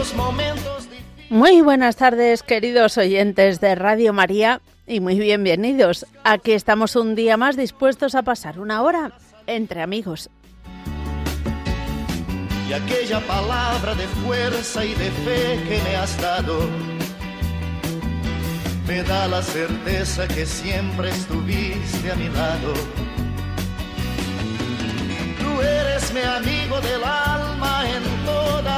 los momentos Muy buenas tardes, queridos oyentes de Radio María, y muy bienvenidos. Aquí estamos un día más dispuestos a pasar una hora entre amigos. Y aquella palabra de fuerza y de fe que me has dado me da la certeza que siempre estuviste a mi lado. Tú eres mi amigo del alma en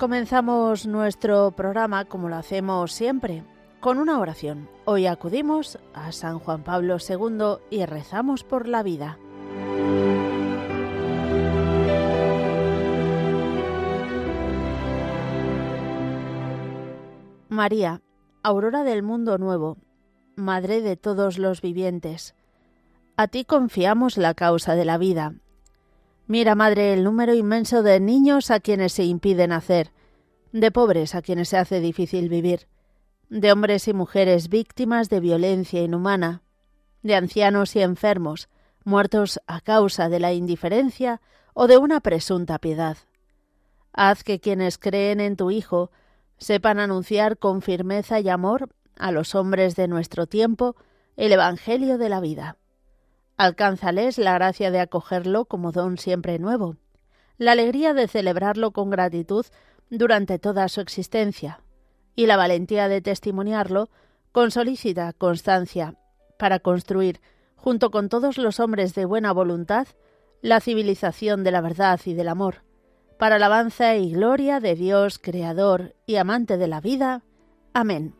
Comenzamos nuestro programa como lo hacemos siempre, con una oración. Hoy acudimos a San Juan Pablo II y rezamos por la vida. María, aurora del mundo nuevo, Madre de todos los vivientes, a ti confiamos la causa de la vida. Mira, Madre, el número inmenso de niños a quienes se impide nacer, de pobres a quienes se hace difícil vivir, de hombres y mujeres víctimas de violencia inhumana, de ancianos y enfermos, muertos a causa de la indiferencia o de una presunta piedad. Haz que quienes creen en tu Hijo sepan anunciar con firmeza y amor a los hombres de nuestro tiempo el Evangelio de la vida. Alcánzales la gracia de acogerlo como don siempre nuevo, la alegría de celebrarlo con gratitud durante toda su existencia, y la valentía de testimoniarlo con solícita constancia, para construir, junto con todos los hombres de buena voluntad, la civilización de la verdad y del amor, para alabanza y gloria de Dios, Creador y amante de la vida. Amén.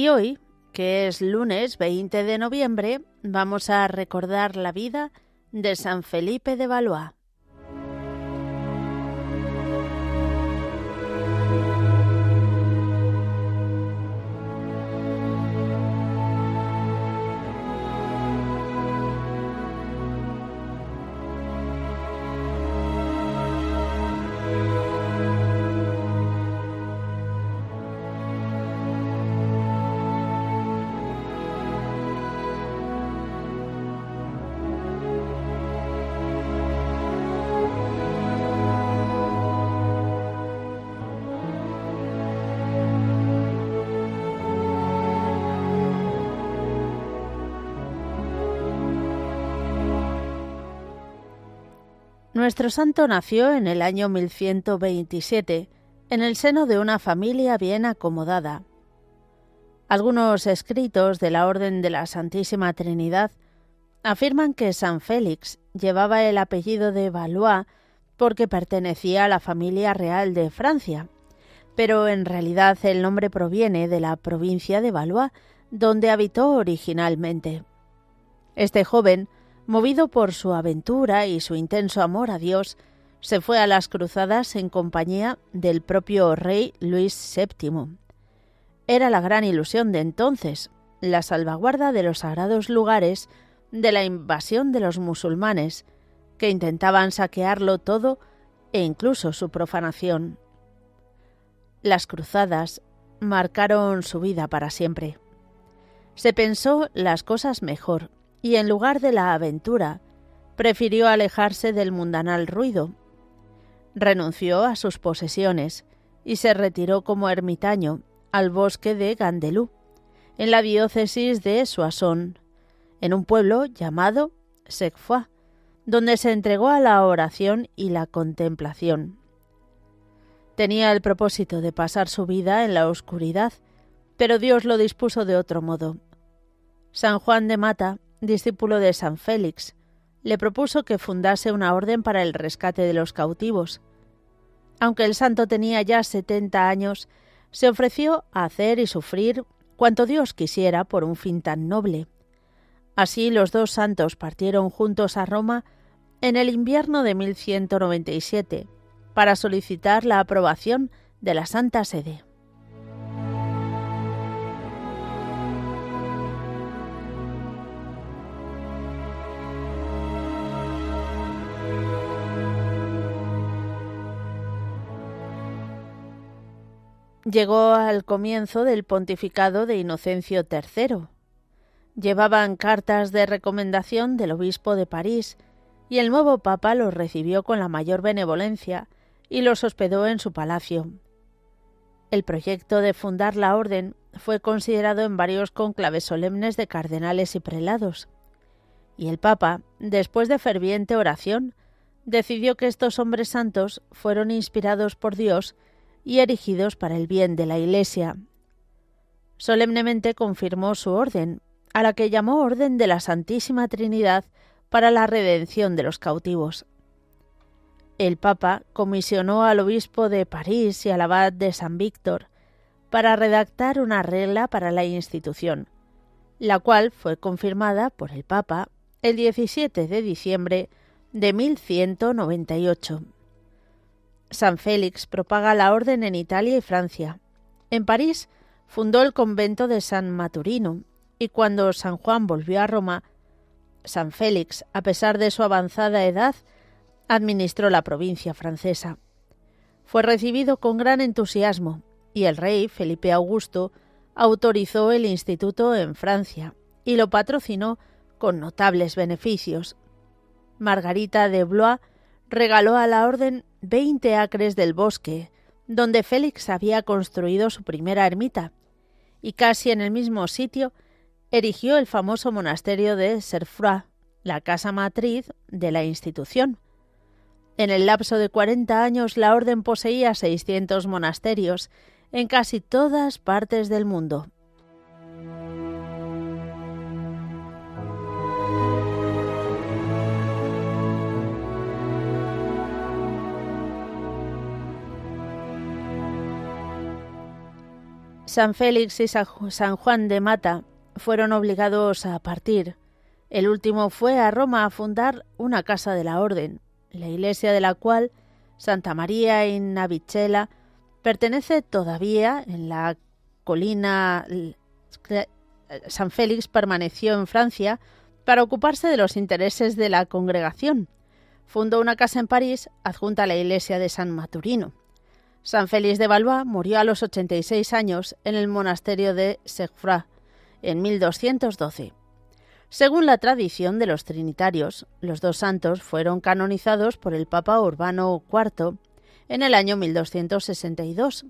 Y hoy que es lunes 20 de noviembre, vamos a recordar la vida de San Felipe de Valois. Nuestro santo nació en el año 1127, en el seno de una familia bien acomodada. Algunos escritos de la Orden de la Santísima Trinidad afirman que San Félix llevaba el apellido de Valois porque pertenecía a la familia real de Francia, pero en realidad el nombre proviene de la provincia de Valois, donde habitó originalmente. Este joven movido por su aventura y su intenso amor a Dios, se fue a las cruzadas en compañía del propio rey Luis VII. Era la gran ilusión de entonces, la salvaguarda de los sagrados lugares de la invasión de los musulmanes, que intentaban saquearlo todo e incluso su profanación. Las cruzadas marcaron su vida para siempre. Se pensó las cosas mejor y en lugar de la aventura, prefirió alejarse del mundanal ruido. Renunció a sus posesiones y se retiró como ermitaño al bosque de Gandelú, en la diócesis de Soissons, en un pueblo llamado Secfoix, donde se entregó a la oración y la contemplación. Tenía el propósito de pasar su vida en la oscuridad, pero Dios lo dispuso de otro modo. San Juan de Mata discípulo de San Félix, le propuso que fundase una orden para el rescate de los cautivos. Aunque el santo tenía ya setenta años, se ofreció a hacer y sufrir cuanto Dios quisiera por un fin tan noble. Así los dos santos partieron juntos a Roma en el invierno de 1197 para solicitar la aprobación de la Santa Sede. Llegó al comienzo del pontificado de Inocencio III. Llevaban cartas de recomendación del obispo de París, y el nuevo papa los recibió con la mayor benevolencia y los hospedó en su palacio. El proyecto de fundar la orden fue considerado en varios conclaves solemnes de cardenales y prelados, y el papa, después de ferviente oración, decidió que estos hombres santos fueron inspirados por Dios y erigidos para el bien de la Iglesia. Solemnemente confirmó su orden, a la que llamó Orden de la Santísima Trinidad para la redención de los cautivos. El Papa comisionó al obispo de París y al abad de San Víctor para redactar una regla para la institución, la cual fue confirmada por el Papa el 17 de diciembre de 1198. San Félix propaga la orden en Italia y Francia. En París fundó el convento de San Maturino y cuando San Juan volvió a Roma, San Félix, a pesar de su avanzada edad, administró la provincia francesa. Fue recibido con gran entusiasmo y el rey Felipe Augusto autorizó el instituto en Francia y lo patrocinó con notables beneficios. Margarita de Blois regaló a la orden veinte acres del bosque, donde Félix había construido su primera ermita, y casi en el mismo sitio erigió el famoso monasterio de Serfroy, la casa matriz de la institución. En el lapso de cuarenta años la orden poseía seiscientos monasterios en casi todas partes del mundo. San Félix y San Juan de Mata fueron obligados a partir. El último fue a Roma a fundar una casa de la orden, la iglesia de la cual Santa María in Navicella pertenece todavía en la colina. San Félix permaneció en Francia para ocuparse de los intereses de la congregación. Fundó una casa en París adjunta a la iglesia de San Maturino. San Félix de Valois murió a los 86 años en el monasterio de Segfra en 1212. Según la tradición de los trinitarios, los dos santos fueron canonizados por el Papa Urbano IV en el año 1262.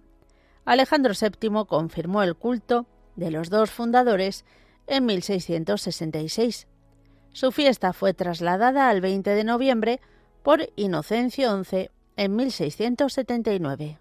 Alejandro VII confirmó el culto de los dos fundadores en 1666. Su fiesta fue trasladada al 20 de noviembre por Inocencio XI en 1679.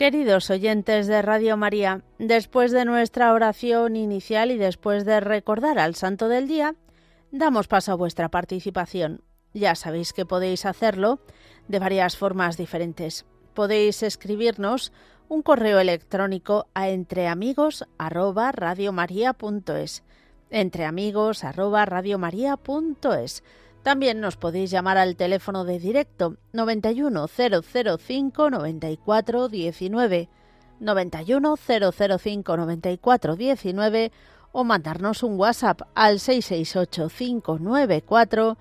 Queridos oyentes de Radio María, después de nuestra oración inicial y después de recordar al Santo del Día, damos paso a vuestra participación. Ya sabéis que podéis hacerlo de varias formas diferentes. Podéis escribirnos un correo electrónico a entreamigos@radiomaria.es. entreamigos@radiomaria.es también nos podéis llamar al teléfono de directo 91 005 94 19 91 005 94 19 o mandarnos un WhatsApp al 668 594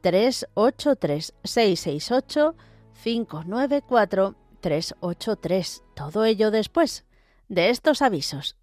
383 668 594 383. Todo ello después de estos avisos.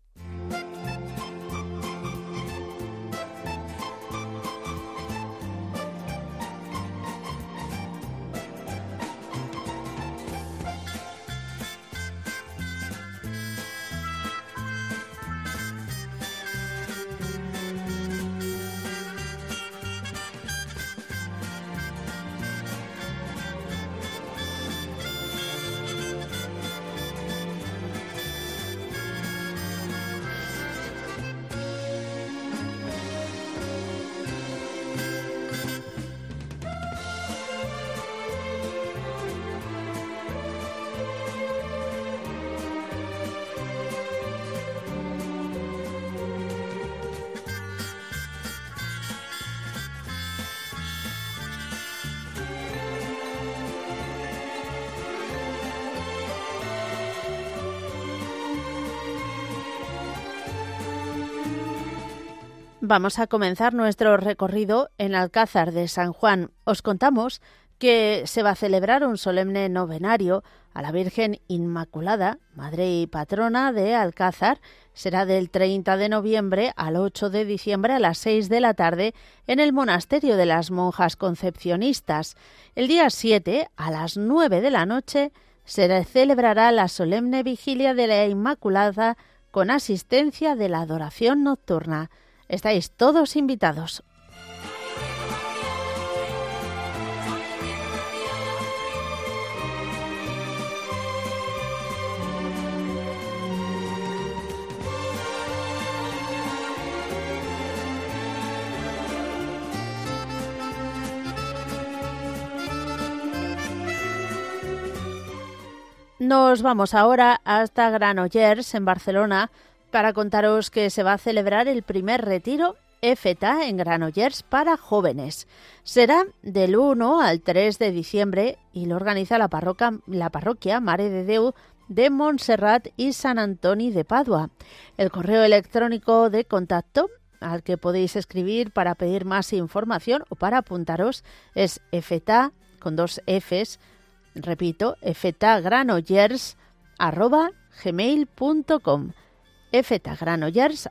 Vamos a comenzar nuestro recorrido en Alcázar de San Juan. Os contamos que se va a celebrar un solemne novenario a la Virgen Inmaculada, Madre y Patrona de Alcázar. Será del 30 de noviembre al 8 de diciembre a las 6 de la tarde en el Monasterio de las Monjas Concepcionistas. El día 7, a las 9 de la noche, se celebrará la solemne vigilia de la Inmaculada con asistencia de la adoración nocturna. Estáis todos invitados. Nos vamos ahora hasta Granollers, en Barcelona, para contaros que se va a celebrar el primer retiro EFETA en Granollers para jóvenes. Será del 1 al 3 de diciembre y lo organiza la, parroquia, la parroquia Mare de Deu de Montserrat y San Antoni de Padua. El correo electrónico de contacto al que podéis escribir para pedir más información o para apuntaros es efeta con dos Fs, repito, efetagranoyers arroba gmail.com efetagranoyers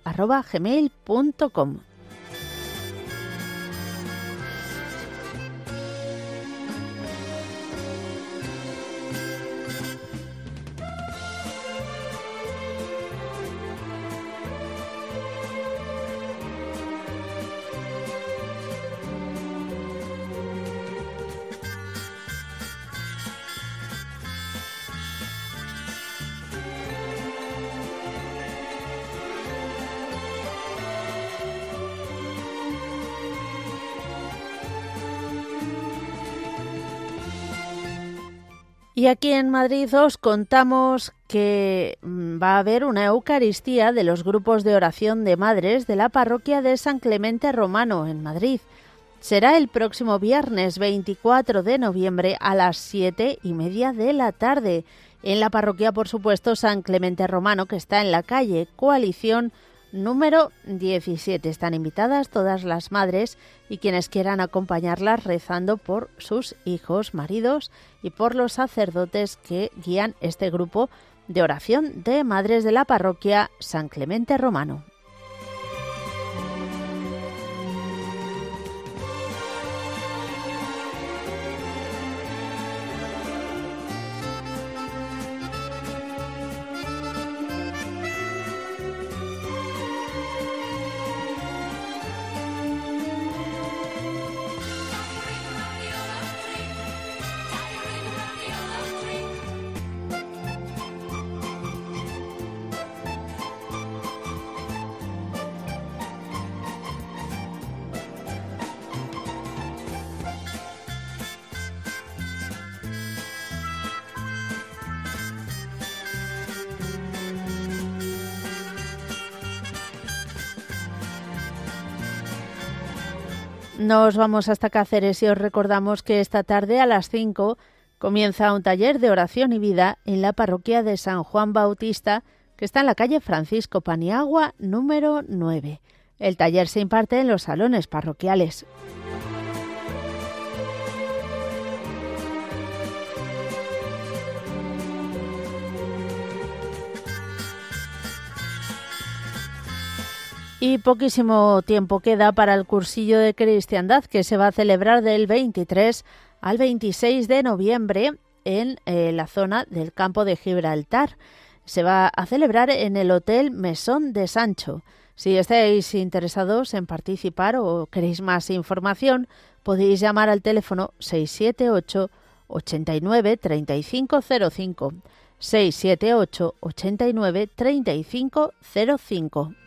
Y aquí en Madrid os contamos que mm, va a haber una Eucaristía de los grupos de oración de madres de la parroquia de San Clemente Romano en Madrid. Será el próximo viernes 24 de noviembre a las siete y media de la tarde en la parroquia, por supuesto, San Clemente Romano, que está en la calle Coalición número 17. Están invitadas todas las madres y quienes quieran acompañarlas rezando por sus hijos, maridos y por los sacerdotes que guían este grupo de oración de madres de la parroquia San Clemente Romano. Nos vamos hasta Cáceres y os recordamos que esta tarde a las 5 comienza un taller de oración y vida en la parroquia de San Juan Bautista, que está en la calle Francisco Paniagua número 9. El taller se imparte en los salones parroquiales. Y poquísimo tiempo queda para el cursillo de cristiandad que se va a celebrar del 23 al 26 de noviembre en eh, la zona del campo de Gibraltar. Se va a celebrar en el Hotel Mesón de Sancho. Si estáis interesados en participar o queréis más información, podéis llamar al teléfono 678 89 3505 678 89 3505.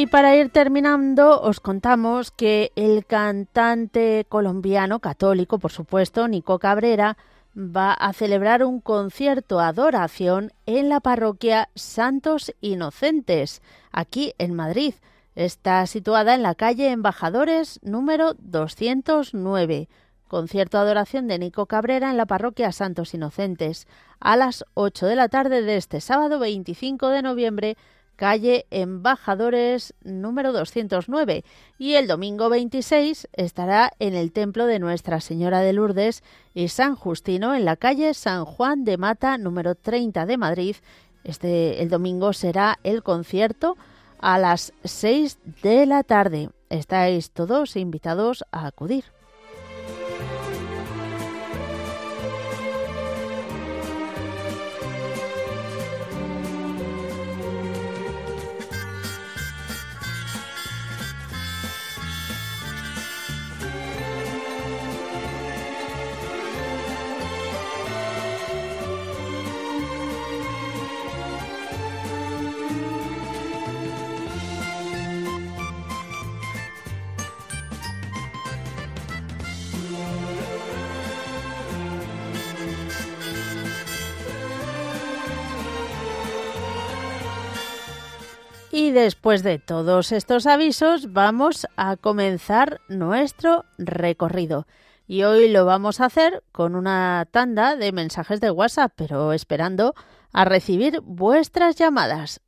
Y para ir terminando, os contamos que el cantante colombiano católico, por supuesto, Nico Cabrera, va a celebrar un concierto adoración en la parroquia Santos Inocentes, aquí en Madrid. Está situada en la calle Embajadores número 209. Concierto adoración de Nico Cabrera en la parroquia Santos Inocentes a las 8 de la tarde de este sábado 25 de noviembre calle Embajadores número 209 y el domingo 26 estará en el templo de Nuestra Señora de Lourdes y San Justino en la calle San Juan de Mata número 30 de Madrid. Este el domingo será el concierto a las 6 de la tarde. Estáis todos invitados a acudir. Y después de todos estos avisos vamos a comenzar nuestro recorrido. Y hoy lo vamos a hacer con una tanda de mensajes de WhatsApp, pero esperando a recibir vuestras llamadas.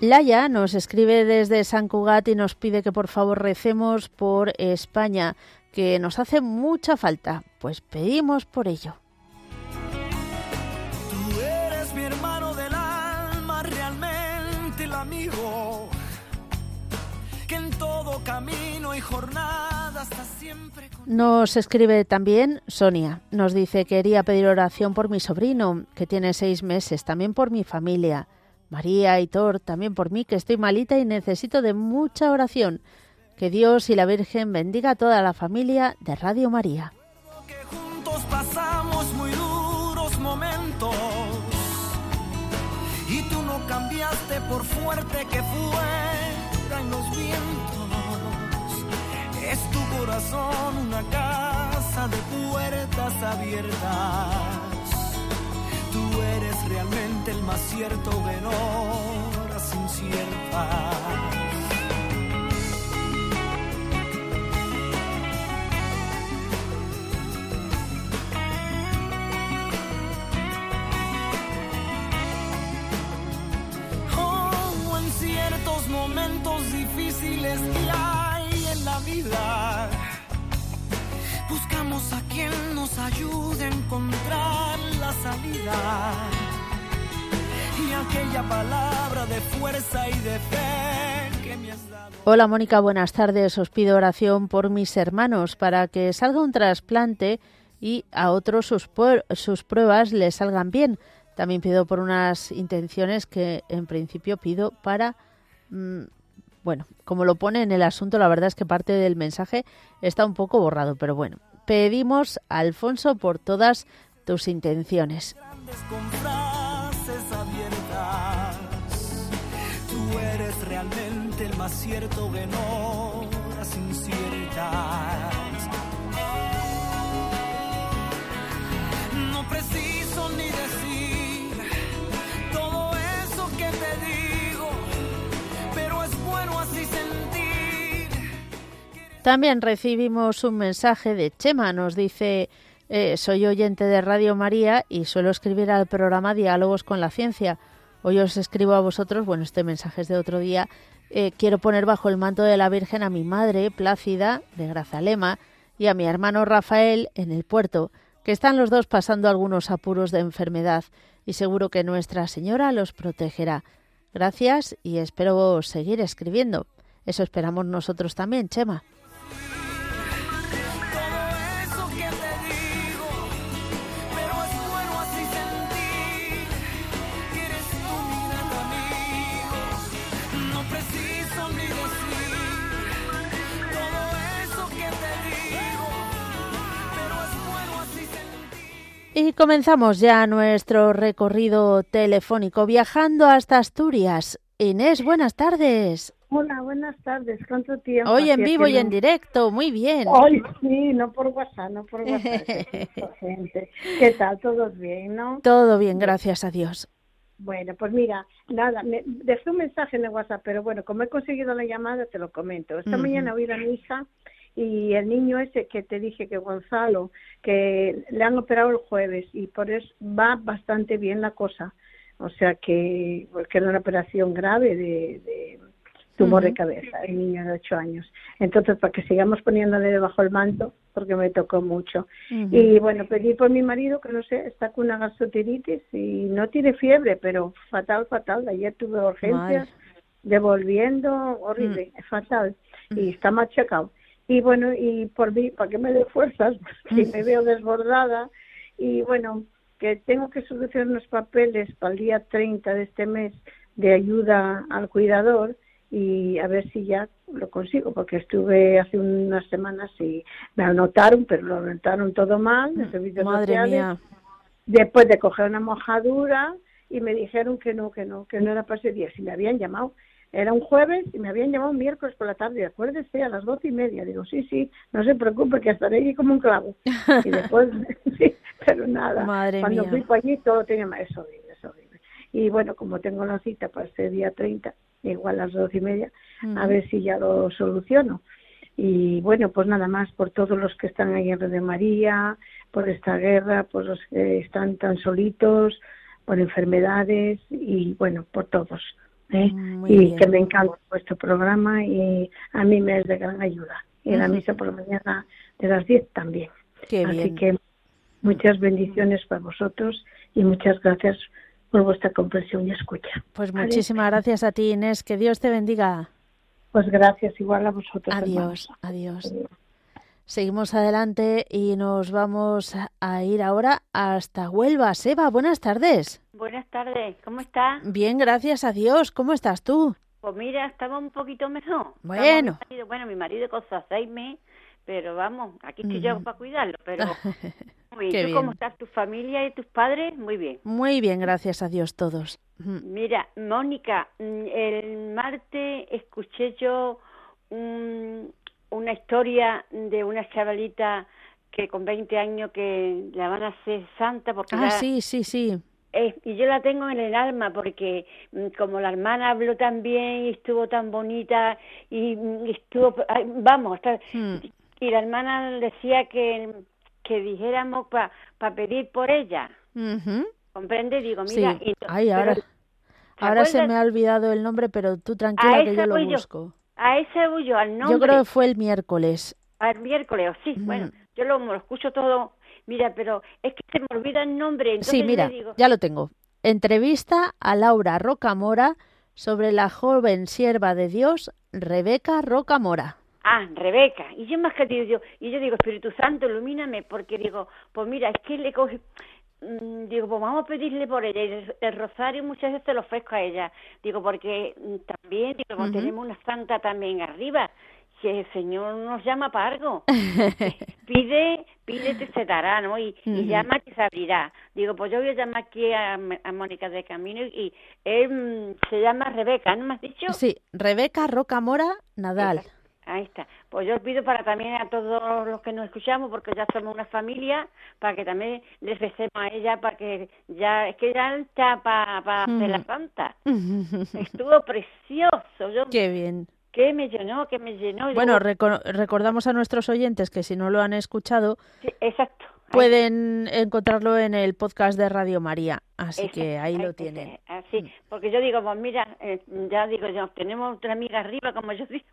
Laya nos escribe desde San Cugat y nos pide que por favor recemos por España, que nos hace mucha falta. Pues pedimos por ello. Tú eres mi hermano del alma, realmente el amigo, que en todo camino y jornada hasta siempre... Nos escribe también Sonia. Nos dice que quería pedir oración por mi sobrino, que tiene seis meses, también por mi familia. María y Thor, también por mí, que estoy malita y necesito de mucha oración. Que Dios y la Virgen bendiga a toda la familia de Radio María. Que juntos pasamos muy duros momentos y tú no cambiaste por fuerte que fueran los vientos. Es tu corazón una casa de puertas abiertas eres realmente el más cierto de horas inciertas. En ciertos momentos difíciles que hay en la vida Buscamos a quien nos ayude a encontrar la salida. Y aquella palabra de fuerza y de fe que me has dado. Hola Mónica, buenas tardes. Os pido oración por mis hermanos para que salga un trasplante y a otros sus, sus pruebas les salgan bien. También pido por unas intenciones que en principio pido para mmm, bueno, como lo pone en el asunto, la verdad es que parte del mensaje está un poco borrado, pero bueno, pedimos a Alfonso por todas tus intenciones. Tú eres realmente el más cierto que no las inciertas. También recibimos un mensaje de Chema, nos dice, eh, soy oyente de Radio María y suelo escribir al programa Diálogos con la Ciencia. Hoy os escribo a vosotros, bueno, este mensaje es de otro día, eh, quiero poner bajo el manto de la Virgen a mi madre, Plácida, de Grazalema, y a mi hermano Rafael en el puerto, que están los dos pasando algunos apuros de enfermedad, y seguro que Nuestra Señora los protegerá. Gracias y espero seguir escribiendo. Eso esperamos nosotros también, Chema. Y comenzamos ya nuestro recorrido telefónico viajando hasta Asturias. Inés, buenas tardes. Hola, buenas tardes. ¿Cuánto tiempo? Hoy en vivo y en directo, muy bien. Hoy sí, no por WhatsApp, no por WhatsApp. gente. ¿Qué tal? ¿Todo bien, no? Todo bien, gracias a Dios. Bueno, pues mira, nada, me dejé un mensaje en el WhatsApp, pero bueno, como he conseguido la llamada, te lo comento. Esta uh -huh. mañana oí a mi hija y el niño ese que te dije que Gonzalo, que le han operado el jueves y por eso va bastante bien la cosa. O sea que, porque era una operación grave de, de tumor uh -huh. de cabeza, el niño de ocho años. Entonces, para que sigamos poniéndole debajo el manto, porque me tocó mucho. Uh -huh. Y bueno, pedí por mi marido, que no sé, está con una gastroenteritis y no tiene fiebre, pero fatal, fatal. Ayer tuve urgencias, devolviendo, horrible, uh -huh. fatal. Y está machacado y bueno, y por mí, para que me dé fuerzas, porque me veo desbordada, y bueno, que tengo que solucionar unos papeles para el día 30 de este mes de ayuda al cuidador y a ver si ya lo consigo, porque estuve hace unas semanas y me anotaron, pero lo anotaron todo mal, de servicios Madre sociales, mía. después de coger una mojadura y me dijeron que no, que no, que no era para ese día, si me habían llamado era un jueves y me habían llamado un miércoles por la tarde, acuérdese, a las doce y media. Digo, sí, sí, no se preocupe, que estaré allí como un clavo. Y después, sí, pero nada. Madre Cuando mía. fui por allí todo tenía más, es horrible, es horrible. Y bueno, como tengo la cita para este día 30, igual a las doce y media, a ver si ya lo soluciono. Y bueno, pues nada más por todos los que están ahí en Red de María, por esta guerra, por los que están tan solitos, por enfermedades y bueno, por todos. ¿Eh? Muy y bien. que me encanta vuestro programa y a mí me es de gran ayuda. Y la misa por la mañana de las 10 también. Qué Así bien. que muchas bendiciones para vosotros y muchas gracias por vuestra comprensión y escucha. Pues ¿vale? muchísimas gracias a ti, Inés. Que Dios te bendiga. Pues gracias igual a vosotros. Adiós, hermanos. adiós. Seguimos adelante y nos vamos a ir ahora hasta Huelva. Seba, buenas tardes. Buenas tardes, ¿cómo está? Bien, gracias a Dios. ¿Cómo estás tú? Pues mira, estaba un poquito mejor. Bueno. mi marido- bueno, mi marido con pero vamos, aquí estoy yo para cuidarlo, pero... Muy ¿Tú cómo bien. estás? ¿Tu familia y tus padres? Muy bien. Muy bien, gracias a Dios todos. Mira, Mónica, mm, el martes escuché yo un- una historia de una chavalita que con 20 años que la van a hacer santa porque Ah, sí, sí, sí. Eh, y yo la tengo en el alma porque mm, como la hermana habló tan bien y estuvo tan bonita y, mm, y estuvo, vamos, hasta- Mm. y la hermana decía que, que dijéramos para pedir por ella, Ujú. ¿comprende? Digo, Sí. mira, y- Ay, ahora, ¿te ahora se me ha olvidado el nombre, pero tú tranquila que yo lo yo. A ese yo, al nombre, Yo creo que fue el miércoles. al miércoles, sí, bueno, yo lo, lo escucho todo, mira, pero es que se me olvida el nombre, entonces Sí, mira, digo, ya lo tengo. Entrevista a Laura Rocamora sobre la joven sierva de Dios, Rebeca Rocamora. Ah, Rebeca. Y yo más que digo, y yo digo, Espíritu Santo, ilumíname, porque digo, pues mira, es que le coge, digo, pues vamos a pedirle por ella. Y el, el rosario muchas veces lo ofrezco a ella. Digo, porque mm, también, digo, tenemos una santa también arriba, si el Señor nos llama para algo, pide, pide te se dará, ¿no? Y, y Ujú. llama que se abrirá. Digo, pues yo voy a llamar aquí a, a Mónica de Camino y él mm, se llama Rebeca, ¿no me has dicho? Sí, Rebeca Rocamora Nadal. Exacto. Ahí está. Pues yo pido para también a todos los que nos escuchamos, porque ya somos una familia, para que también les recemos a ella, para que ya, es que ya está para hacer la Ujú. santa. Estuvo precioso. Yo, Qué bien. que me llenó, que me llenó. Bueno, reco- recordamos a nuestros oyentes que si no lo han escuchado, sí, exacto. Pueden encontrarlo en el podcast de Radio María. Así exacto, que ahí lo tienen. Así, porque yo digo, pues mira, eh, ya digo yo, tenemos otra amiga arriba, como yo digo,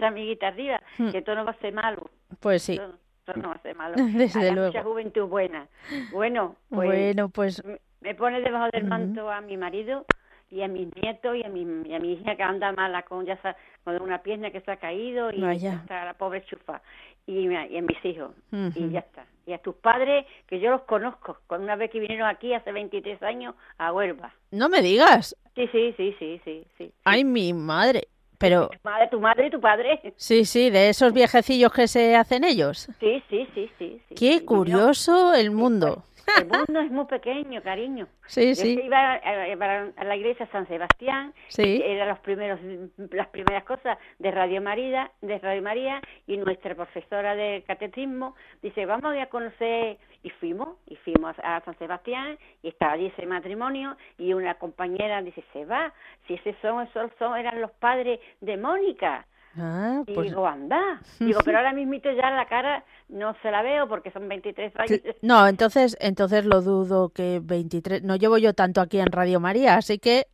otra amiguita arriba, Hmm. que esto no va a ser malo. Pues sí. Esto, esto no va a ser malo. Desde Hay luego. mucha juventud buena. Bueno, pues Bueno, pues me- pone debajo del manto a mi marido y a mis nietos y a mi, y a mi hija que anda mala con ya sa- con una pierna que se ha caído y está la pobre chufa y, a- y a mis hijos Ujú. y ya está y a tus padres que yo los conozco con una vez que vinieron aquí hace 23 años a Huelva no me digas. sí sí sí sí sí sí Ay, mi madre. Pero tu madre tu madre y tu padre sí, sí, de esos viejecillos que se hacen ellos. sí sí sí sí, sí Qué curioso el mundo. El mundo es muy pequeño cariño Sí, sí, iba a, a- a la iglesia San Sebastián, sí. eran los primeros, las primeras cosas de Radio María, de Radio María, y nuestra profesora de catecismo dice, vamos a conocer, y fuimos, y fuimos a San Sebastián, y estaba allí ese matrimonio, y una compañera dice, se va, si ese son, esos son, eran los padres de Mónica. Ah, Y pues digo, anda. Digo, pero ahora mismito ya la cara no se la veo porque son 23 años. No, entonces, entonces lo dudo que 23. No llevo yo tanto aquí en Radio María, así que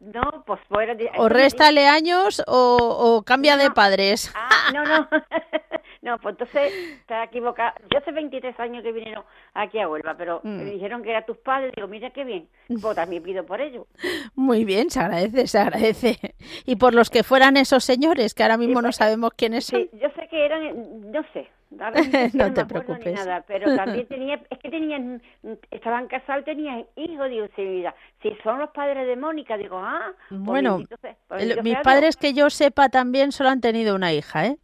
No, pues fuera de... o réstale años o, o cambia de padres. Ah, no, no. no, pues entonces está equivocada. Yo hace 23 años que vinieron aquí a Huelva, pero Mm. me dijeron que era tus padres. Digo, mira qué bien. Pues también pido por ello. Muy bien, se agradece, se agradece. Y por los que fueran esos señores, que ahora mismo no pues, sabemos quiénes son. Sí, yo sé que eran, no sé. Que No me te preocupes. nada, pero también tenía, es que tenían, estaban casados, tenían hijos, digo, mira, si son los padres de Mónica, digo, ah, pues Bueno, pues El- mis padres que yo sepa también solo han tenido una hija, ¿eh?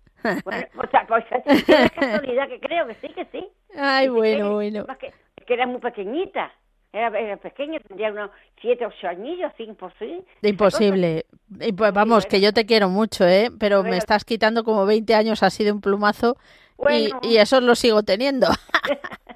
Bueno, o sea, pues, es casualidad que creo que sí, que sí. Ay, bueno, que- bueno. más que, que era muy pequeñita. era, era pequeña, tendría unos siete, ocho añillos, sí, imposible. Imposible. Y pues vamos, que yo te quiero mucho, ¿eh? Pero me estás quitando como 20 años así de un plumazo y, Bueno. y eso lo sigo teniendo.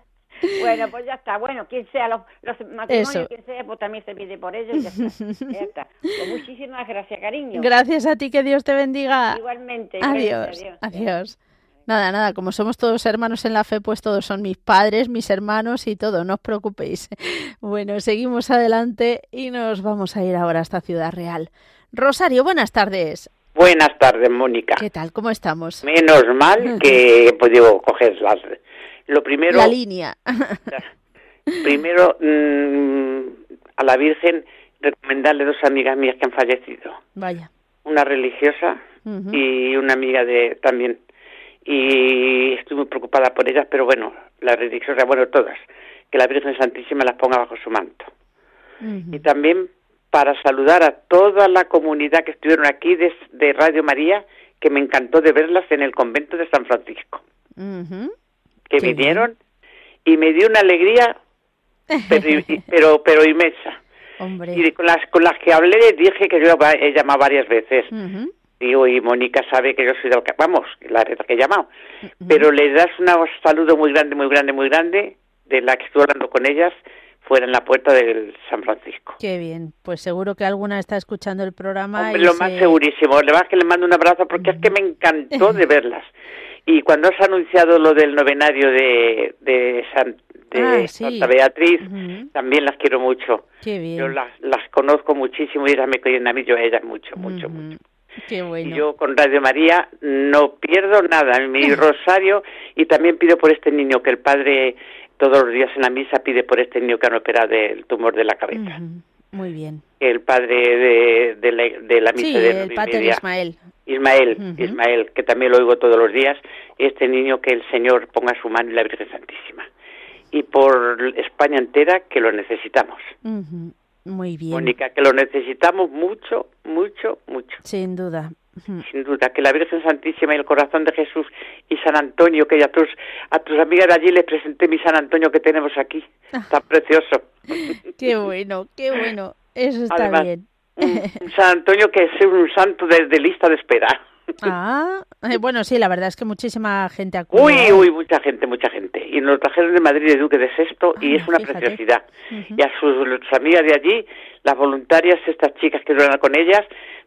Bueno, pues ya está. Bueno, quien sea, los, los matrimonios, Eso. quien sea, pues también se pide por ellos y ya está. Ya está. Pues muchísimas gracias, cariño. Gracias a ti, que Dios te bendiga. Igualmente. Adiós, adiós. Nada, nada, como somos todos hermanos en la fe, pues todos son mis padres, mis hermanos y todo, no os preocupéis. Bueno, seguimos adelante y nos vamos a ir ahora hasta Ciudad Real. Rosario, buenas tardes. Buenas tardes, Mónica. ¿Qué tal? ¿Cómo estamos? Menos mal que he podido coger las... Lo primero, La línea. primero mm, a la Virgen recomendarle dos amigas mías que han fallecido. Vaya. Una religiosa y una amiga de también. Y estoy muy preocupada por ellas, pero bueno, la religiosa, bueno, todas. Que la Virgen Santísima las ponga bajo su manto. Y también para saludar a toda la comunidad que estuvieron aquí de, de Radio María, que me encantó de verlas en el convento de San Francisco, que Qué vinieron y me dio una alegría, pero, pero, pero inmensa. Hombre. Y con las, con las que hablé dije que yo he llamado varias veces. Ujú. Digo, y Mónica sabe que yo soy del que, vamos, la que he llamado. Pero le das un saludo muy grande, muy grande, muy grande, de la que estuve hablando con ellas, fuera en la puerta del San Francisco. Qué bien. Pues seguro que alguna está escuchando el programa. Hombre, y lo más se- segurísimo. Le más que le mando un abrazo porque es que me encantó de verlas. Y cuando has anunciado lo del novenario de, de, San- de Ah, sí. Santa Beatriz, Ujú. también las quiero mucho. Qué bien. Yo las, las conozco muchísimo y ellas me quieren a mí, yo a ellas mucho, mucho, Ujú. mucho. Qué bueno. Y yo con Radio María no pierdo nada, mi rosario, y también pido por este niño que el padre todos los días en la misa pide por este niño que han operado del tumor de la cabeza. Ujú. Muy bien. El padre de, de, la, de la misa Sí, de el pater media. Ismael. Ismael, Ujú. Ismael, que también lo oigo todos los días, este niño que el Señor ponga su mano en la Virgen Santísima. Y por España entera que lo necesitamos. Ujú. Muy bien. Mónica, que lo necesitamos mucho, mucho, mucho. Sin duda. Sin duda, que la Virgen Santísima y el corazón de Jesús y San Antonio, que ya a tus, a tus amigas de allí les presenté mi San Antonio que tenemos aquí. Ah. Tan precioso. Qué bueno, qué bueno. Eso está Además, bien. Un, un San Antonio que es un santo de, de lista de espera. Ah, eh, bueno, sí, la verdad es que muchísima gente acude. Uy, uy, mucha gente, mucha gente. Y nos trajeron de Madrid de Duque de Sexto y Ah, es una fíjate. preciosidad. Y a sus, sus amigas de allí, las voluntarias, estas chicas que duran con ellas,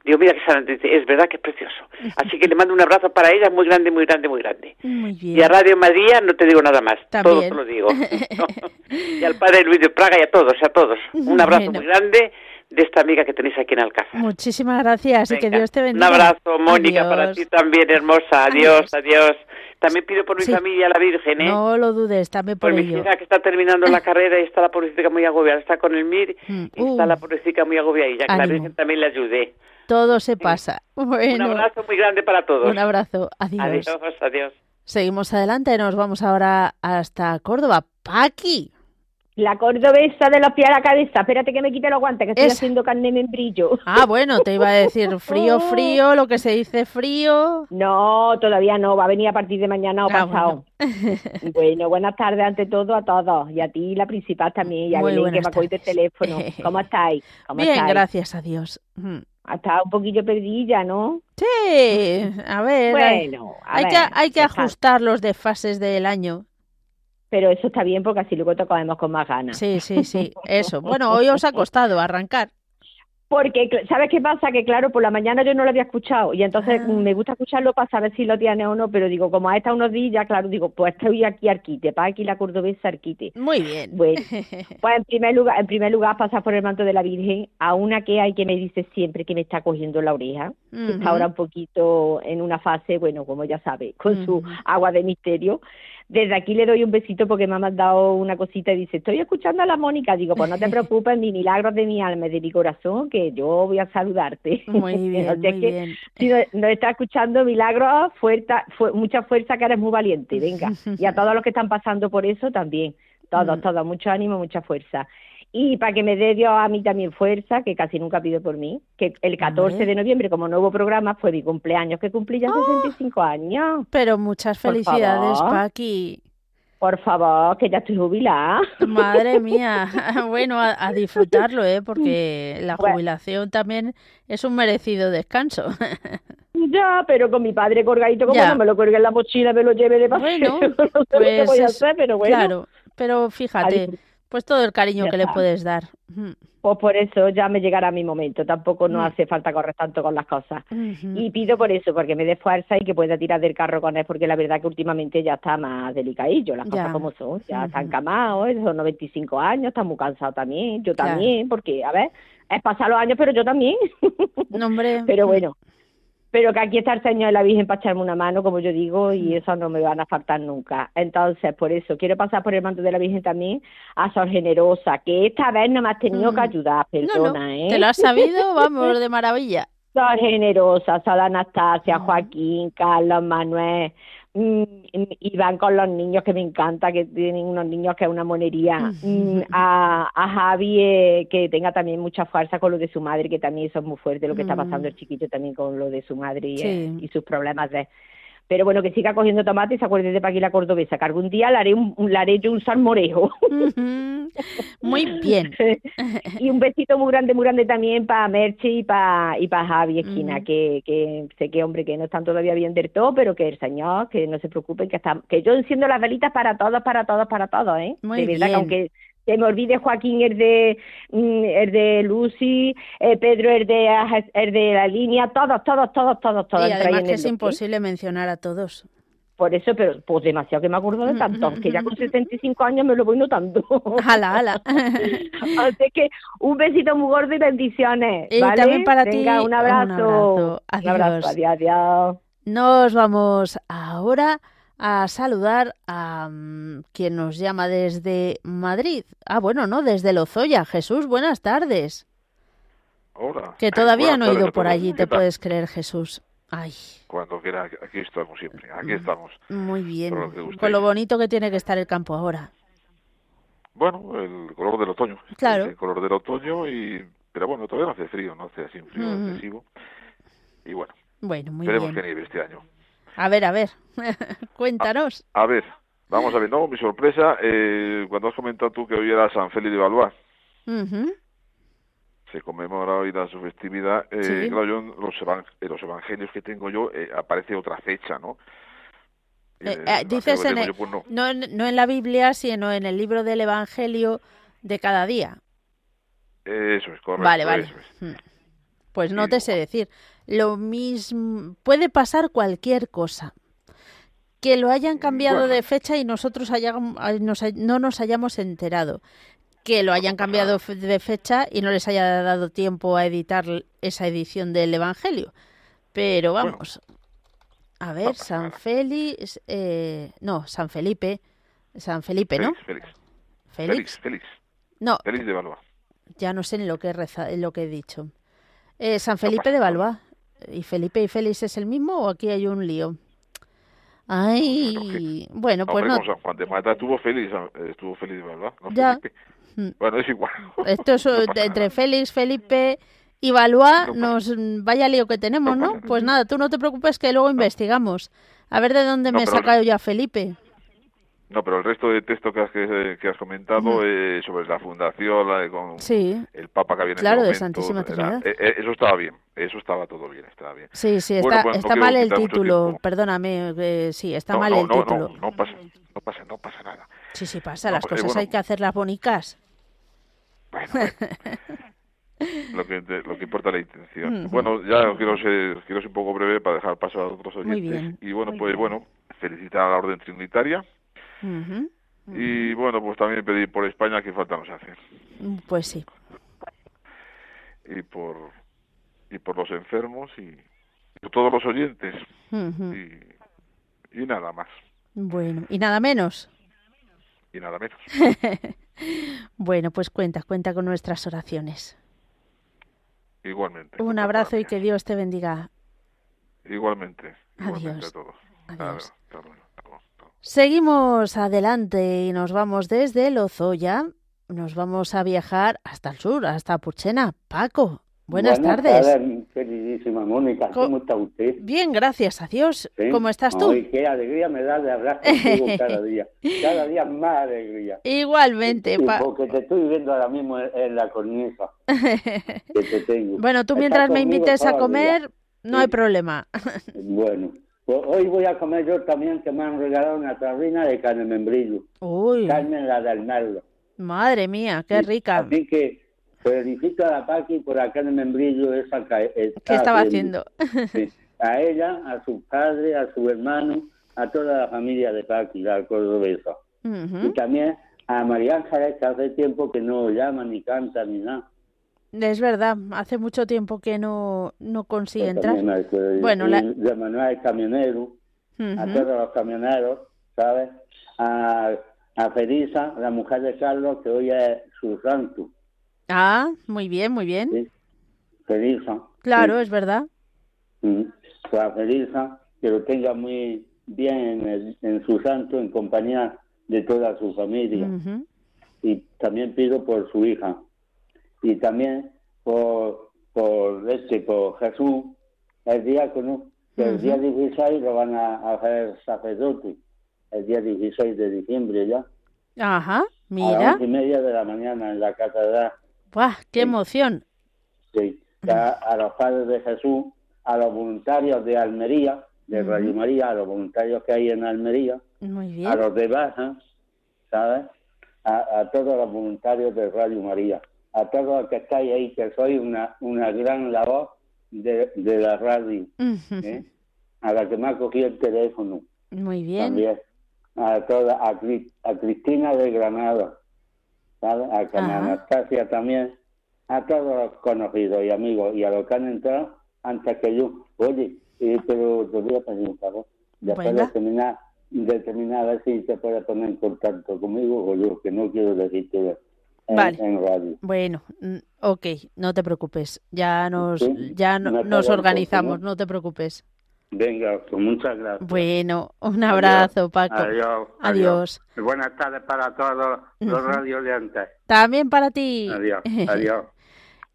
digo, mira que San es verdad que es precioso. Así que le mando un abrazo para ellas muy grande, muy grande, muy grande. Muy bien. Y a Radio María no te digo nada más, todo te lo digo. y al padre Luis de Praga y a todos, a todos. Un abrazo Bueno. muy grande de esta amiga que tenéis aquí en Alcázar. Muchísimas gracias y que Venga, Dios te bendiga. Un abrazo, Mónica, para Adiós. ti también, hermosa. Adiós, adiós. También pido por mi Sí. familia, la Virgen, ¿eh? No lo dudes, también por por mi ello. hija que está terminando la carrera y está la pobrecita muy agobiada. Está con el MIR Mm, y está uh. la pobrecita muy agobiada. Y ya que la. Virgen también le ayude. Todo se pasa. Un Bueno, abrazo muy grande para todos. un abrazo. Adiós. Adiós, adiós. Seguimos adelante, nos vamos ahora hasta Córdoba. Paqui. La cordobesa de los pies a la cabeza. Espérate que me quite los guantes, que estoy Esa. haciendo carne membrillo. Ah, bueno, te iba a decir frío, frío, lo que se dice frío. No, todavía no. Va a venir a partir de mañana o Ah, pasado. Bueno. buenas tardes ante todo a todos. Y a ti, la principal también. Y a Belén, que me ha cogido el teléfono. ¿Cómo estáis? ¿Cómo Bien, estáis? gracias a Dios. Mm. Ha estado un poquillo perdida, ¿no? Sí, a ver. hay- Bueno, a hay, ver, que, hay que ajustar los desfases del año. Pero eso está bien porque así luego te cogemos con más ganas. Sí, sí, sí, eso. Bueno, hoy os ha costado arrancar. Porque, ¿sabes qué pasa? Que claro, por la mañana yo no lo había escuchado y entonces Ah. me gusta escucharlo para saber si lo tiene o no, pero digo, como ha estado unos días, claro, digo, pues estoy aquí arquite, para aquí la cordobesa arquite. Muy bien. Bueno, pues en primer lugar, en primer lugar pasar por el manto de la Virgen a una que hay que me dice siempre que me está cogiendo la oreja, que está ahora un poquito en una fase, bueno, como ya sabe, con su agua de misterio. Desde aquí le doy un besito porque me ha mandado una cosita y dice, estoy escuchando a la Mónica. Digo, pues no te preocupes, mi milagros de mi alma de mi corazón, que yo voy a saludarte. Muy bien, O sea muy que bien. si nos, nos está escuchando, milagros, fuerza, fu- mucha fuerza, que eres muy valiente, venga. Y a todos los que están pasando por eso también. Todos, Mm. todos, mucho ánimo, mucha fuerza. Y para que me dé Dios a mí también fuerza, que casi nunca pido por mí, que el 14 Hombre. de noviembre, como nuevo programa, fue mi cumpleaños, que cumplí ya 65 años. Pero muchas Por felicidades, favor. Paqui. Por favor, que ya estoy jubilada. Madre mía. Bueno, a, a disfrutarlo, ¿eh? Porque la Bueno. jubilación también es un merecido descanso. Ya, pero con mi padre colgadito, como no me lo cuelgue en la mochila, me lo lleve de paseo. Bueno, no sé que pues voy a hacer, pero bueno. Claro, pero fíjate. Pues todo el cariño Ya que le puedes dar. Pues por eso ya me llegará mi momento. Tampoco no Mm. hace falta correr tanto con las cosas. Y pido por eso, porque me dé fuerza y que pueda tirar del carro con él, porque la verdad que últimamente ya está más delicadillo, las Ya. cosas como son. Ya está Ujú. encamado, ¿eh? son 95 años, está muy cansado también, yo Claro. también, porque, a ver, es pasar los años, pero yo también. No, hombre. pero bueno, pero que aquí está el Señor y la Virgen para echarme una mano, como yo digo, Mm. y eso no me van a faltar nunca. Entonces, por eso, quiero pasar por el manto de la Virgen también a Sor Generosa, que esta vez no me has tenido Mm. que ayudar, No, perdona, no, ¿eh? te lo has sabido, vamos, de maravilla. Sor Generosa, Sor Anastasia, Ujú. Joaquín, Carlos, Manuel, mm, y van con los niños que me encanta, que tienen unos niños que es una monería. Mm, a, a Javi, eh, que tenga también mucha fuerza con lo de su madre, que también eso es muy fuerte, lo que está pasando Mm. el chiquillo también con lo de su madre y, Sí. eh, y sus problemas de... Pero bueno, que siga cogiendo tomate y se acuerde de Paquila Cordobesa, que algún día le haré, un, le haré yo un salmorejo. Muy bien. y un besito muy grande, muy grande también para Merche y para y para Javi Esquina, Mm. que, que sé que hombre que no están todavía bien del todo, pero que el señor, que no se preocupen, que está, que yo enciendo las velitas para todos, para todos, para todos, ¿eh? Muy de verdad bien. que aunque se me olvide Joaquín el de mm, el de Lucy, eh, Pedro el de el de la línea, todos, todos, todos, todos, todos. Y además que es imposible mencionar a todos. Por eso, pero pues demasiado que me acuerdo de tantos, que ya con 65 años me lo voy notando. Ala, ala. Así que un besito muy gordo y bendiciones. Y ¿vale? también para Venga, ti, un abrazo. un abrazo. Un abrazo, adiós, adiós. Nos vamos ahora a saludar a mm, quien nos llama desde Madrid. Ah, bueno, no, desde Lozoya. Jesús, buenas tardes. Hola. Que todavía Buenas no he ido por allí, ¿Qué te tal? puedes creer, Jesús. Ay, Cuando quiera, aquí estamos siempre. Aquí Mm. estamos. muy bien. Lo que. Con lo bonito que tiene que estar el campo ahora. Bueno, el color del otoño. Claro. El color del otoño y... Pero bueno, todavía no hace frío, no hace así un frío Ujú. excesivo. Y bueno, Bueno, muy veremos bien. qué nieve este año. A ver, a ver. Cuéntanos. A ver, vamos a ver, no, mi sorpresa, eh, cuando has comentado tú que hoy era San Félix de Valois, se conmemora hoy la su festividad, eh, Sí. claro, yo en los, evan- en los evangelios que tengo yo eh, aparece otra fecha, ¿no? Eh, eh, evangelio dices en tengo el- yo, pues no. no, en, no en la Biblia, sino en el libro del Evangelio de cada día. Eso es, correcto. Vale, vale. Mm. Pues no te sé decir. Lo mismo puede pasar cualquier cosa. Que lo hayan cambiado Bueno. de fecha y nosotros hayam- ay, nos hay- no nos hayamos enterado. Que lo hayan cambiado de fecha y no les haya dado tiempo a editar esa edición del Evangelio. Pero Bueno. vamos. A ver, San. Félix. eh, no, San Felipe. San Felipe, ¿no? Félix, Félix, Félix. No, Félix de Valois. ya no sé ni lo que he, reza- lo que he dicho. Eh, San No Felipe de nada. ¿Y Felipe y Félix es el mismo o aquí hay un lío? Ay, bueno, pues Hombre, no. Juan de Mata estuvo Félix, eh, estuvo Valois, no Ya. Felipe. Bueno, es igual. Esto es entre. Félix, Felipe y pasa- nos vaya lío que tenemos, No Pues nada, tú no te preocupes que luego investigamos. A ver de dónde me he sacado yo a Felipe. No, pero el resto de texto que has, que, que has comentado Ujú. eh, sobre la fundación, la de con Sí, el Papa que había en Claro, ese de momento, Santísima era- Trinidad. eh, eh, eso estaba bien, eso estaba todo bien, estaba bien. sí, sí, Bueno, está, pues no está quiero mal el título. Perdóname, eh, sí, está no, mal no, el no, título. No, no pasa, no pasa, no pasa nada. Sí, sí, pasa, No, las eh, cosas bueno. hay que hacerlas bonicas. Bueno, bueno. lo que lo que importa es la intención. Bueno, ya quiero ser quiero ser un poco breve para dejar paso a otros Muy oyentes. bien, y bueno, muy pues bien. bueno, felicitar a la Orden Trinitaria Ujú. y bueno, pues también pedir por España que falta nos hace Mm, Pues sí. y por y por los enfermos y por todos los oyentes y, y nada más Bueno, y nada menos. y nada menos. Bueno, pues cuenta, cuenta con nuestras oraciones. Igualmente. Un abrazo y que Dios te bendiga. Igualmente. Igualmente Adiós. a todos. Adiós. Hasta luego, hasta luego, hasta luego. Seguimos adelante y nos vamos desde Lozoya. Nos vamos a viajar hasta el sur, hasta Purchena. Paco, Buenas, tardes. queridísima Mónica. ¿Cómo está usted? Bien, gracias a Dios. ¿Cómo estás tú? Ay, qué alegría me da de hablar contigo cada día. Cada día más alegría. Igualmente. porque te estoy viendo ahora mismo en la cornisa. que te tengo. Bueno, tú mientras me invites a comer, no hay problema. bueno, pues hoy voy a comer yo también, que me han regalado una tarrina de carne membrillo. Uy. Carmen la del Merlo. Madre mía, qué rica. Así que felicito a la Paqui por acá en el membrillo esa ¿Qué estaba haciendo? A ella, a su padre, a su hermano, a toda la familia de Paqui, la cordobesa. Y también a María Ángeles, que hace tiempo que no llama, ni canta, ni nada. Es verdad, hace mucho tiempo que no, no consigue pues entrar. bueno, la... de Manuel Camionero, a todos los camioneros, ¿sabes? A, a Felisa, la mujer de Carlos, que hoy es su santo. Ah, muy bien, muy bien. Sí. Felisa. Claro, es verdad. Mm. Pues a Felisa, que lo tenga muy bien en, en, su santo, en compañía de toda su familia. Y también pido por su hija. Y también por, por este, por Jesús, el diácono, que el día 16 lo van a hacer sacerdote, el día 16 de diciembre ya. Ajá, mira. A las once y media de la mañana en la catedral. ¡Buah, qué emoción! Sí, a, los padres de Jesús, a los voluntarios de Almería, de Radio María, a los voluntarios que hay en Almería, a los de Baja, ¿sabes? A, todos los voluntarios de Radio María, a todos los que estáis ahí, que sois una, una gran labor de, de la radio, ¿eh? a la que me ha cogido el teléfono. Muy bien. También. A toda, a, a Cristina de Granada, a Anastasia también, a todos los conocidos y amigos y a los que han entrado antes que yo. Oye, pero te voy a pedir un favor. Después de terminar, de terminar, a ver si te puedes poner en contacto conmigo o yo, que no quiero decirte en, en radio. Bueno, ok, no te preocupes. Ya nos, ya nos organizamos, ¿no? te preocupes. Venga, pues muchas gracias. Bueno, un abrazo, Paco. Adiós. Adiós. Buenas tardes para todos los radioleantes. También para ti. Adiós. Adiós.